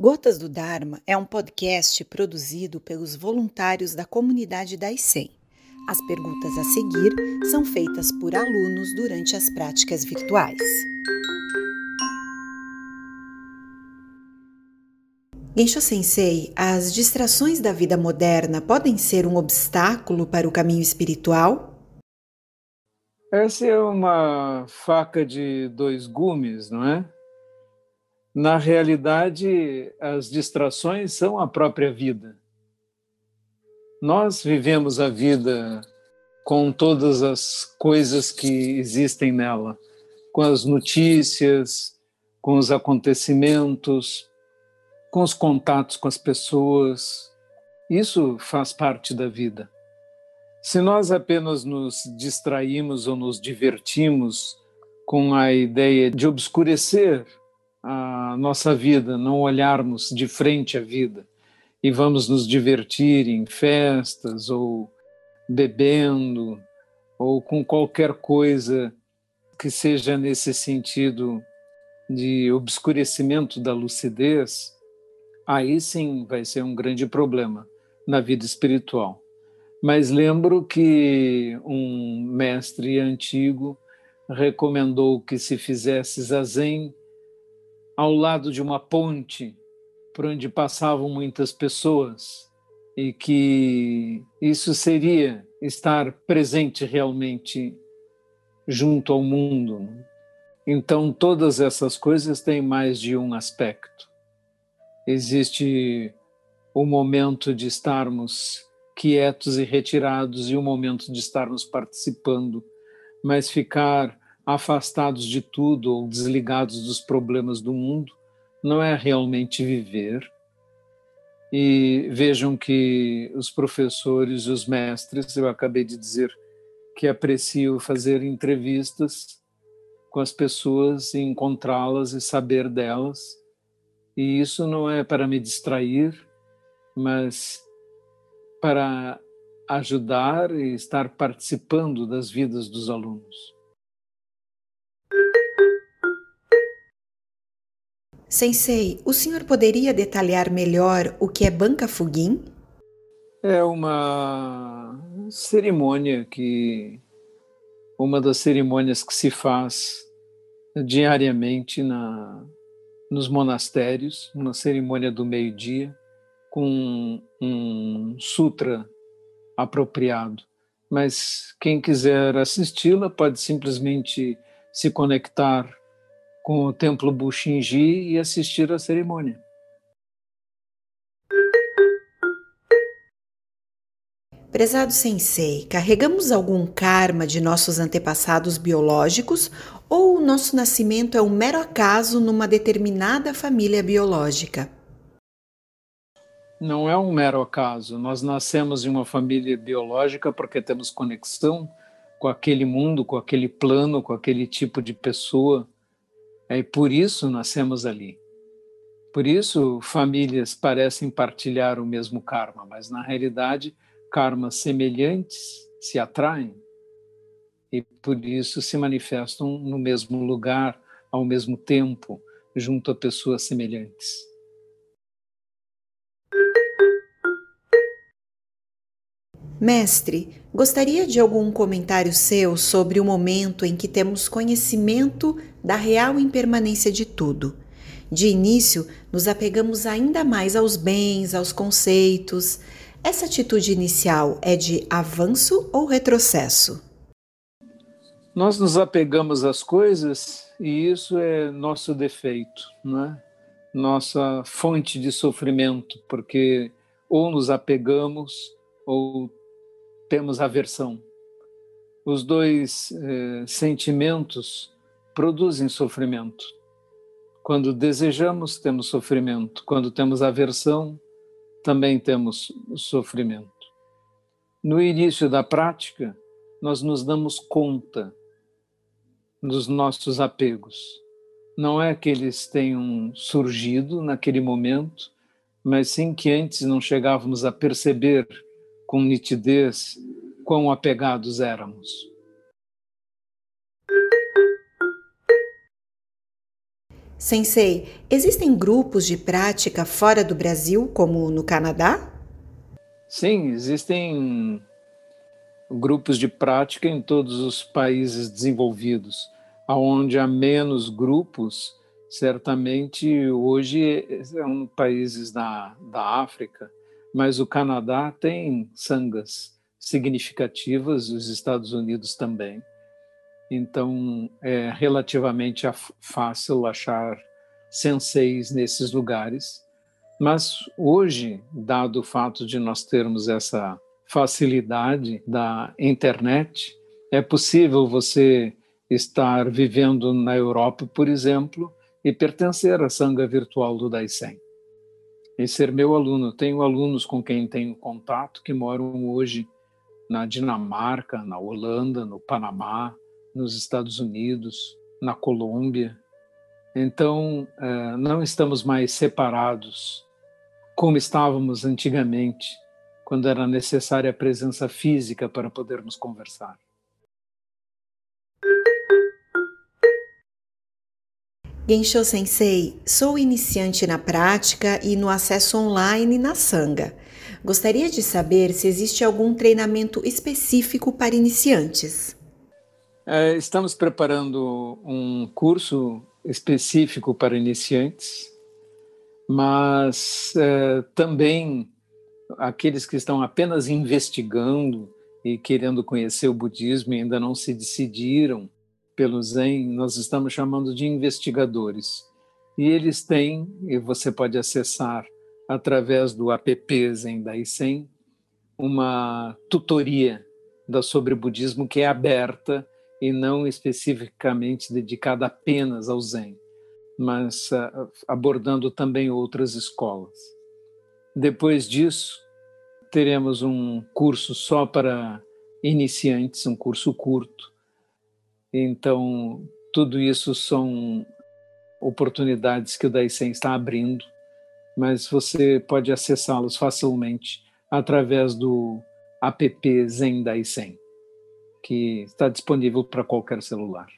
Gotas do Dharma é um podcast produzido pelos voluntários da comunidade da ICEM. As perguntas a seguir são feitas por alunos durante as práticas virtuais. Gensho Sensei, as distrações da vida moderna podem ser um obstáculo para o caminho espiritual? Essa é uma faca de dois gumes, não é? Na realidade, as distrações são a própria vida. Nós vivemos a vida com todas as coisas que existem nela, com as notícias, com os acontecimentos, com os contatos com as pessoas. Isso faz parte da vida. Se nós apenas nos distraímos ou nos divertimos com a ideia de obscurecer a nossa vida, não olharmos de frente à vida e vamos nos divertir em festas ou bebendo ou com qualquer coisa que seja nesse sentido de obscurecimento da lucidez, aí sim vai ser um grande problema na vida espiritual. Mas lembro que um mestre antigo recomendou que se fizesse zazen ao lado de uma ponte por onde passavam muitas pessoas e que isso seria estar presente realmente junto ao mundo. Então, todas essas coisas têm mais de um aspecto. Existe o momento de estarmos quietos e retirados e o momento de estarmos participando, mas ficar afastados de tudo ou desligados dos problemas do mundo, não é realmente viver. E vejam que os professores e os mestres, eu acabei de dizer que aprecio fazer entrevistas com as pessoas e encontrá-las e saber delas. E isso não é para me distrair, mas para ajudar e estar participando das vidas dos alunos. Sensei, o senhor poderia detalhar melhor o que é Banca Fugim? É uma cerimônia que uma das cerimônias que se faz diariamente na nos monastérios, uma cerimônia do meio-dia com um sutra apropriado. Mas quem quiser assisti-la pode simplesmente se conectar com o templo Bushinji e assistir à cerimônia. Prezado Sensei, carregamos algum karma de nossos antepassados biológicos ou o nosso nascimento é um mero acaso numa determinada família biológica? Não é um mero acaso. Nós nascemos em uma família biológica porque temos conexão com aquele mundo, com aquele plano, com aquele tipo de pessoa é por isso nascemos ali. Por isso famílias parecem partilhar o mesmo karma, mas na realidade karmas semelhantes se atraem e por isso se manifestam no mesmo lugar, ao mesmo tempo, junto a pessoas semelhantes. Mestre, gostaria de algum comentário seu sobre o momento em que temos conhecimento da real impermanência de tudo. De início, nos apegamos ainda mais aos bens, aos conceitos. Essa atitude inicial é de avanço ou retrocesso? Nós nos apegamos às coisas e isso é nosso defeito, não é? Nossa fonte de sofrimento, porque ou nos apegamos ou temos aversão. Os dois eh, sentimentos produzem sofrimento. Quando desejamos, temos sofrimento. Quando temos aversão, também temos sofrimento. No início da prática, nós nos damos conta dos nossos apegos. Não é que eles tenham surgido naquele momento, mas sim que antes não chegávamos a perceber com nitidez quão apegados éramos. Sensei, existem grupos de prática fora do Brasil, como no Canadá? Sim, existem grupos de prática em todos os países desenvolvidos. Onde há menos grupos, certamente hoje são países da, da África, mas o Canadá tem sangas significativas, os Estados Unidos também. Então, é relativamente fácil achar senseis nesses lugares. Mas hoje, dado o fato de nós termos essa facilidade da internet, é possível você estar vivendo na Europa, por exemplo, e pertencer à sanga virtual do Daisen. E ser meu aluno. Tenho alunos com quem tenho contato que moram hoje na Dinamarca, na Holanda, no Panamá, nos Estados Unidos, na Colômbia. Então, eh, não estamos mais separados como estávamos antigamente, quando era necessária a presença física para podermos conversar. Gensho Sensei, sou iniciante na prática e no acesso online na Sangha. Gostaria de saber se existe algum treinamento específico para iniciantes. É, estamos preparando um curso específico para iniciantes, mas é, também aqueles que estão apenas investigando e querendo conhecer o budismo e ainda não se decidiram pelo Zen, nós estamos chamando de investigadores. E eles têm, e você pode acessar através do app Zen Daisen, uma tutoria da sobre budismo que é aberta e não especificamente dedicada apenas ao Zen, mas uh, abordando também outras escolas. Depois disso, teremos um curso só para iniciantes, um curso curto. Então, tudo isso são oportunidades que o Daisen está abrindo, mas você pode acessá-los facilmente através do app Zen Daisen que está disponível para qualquer celular.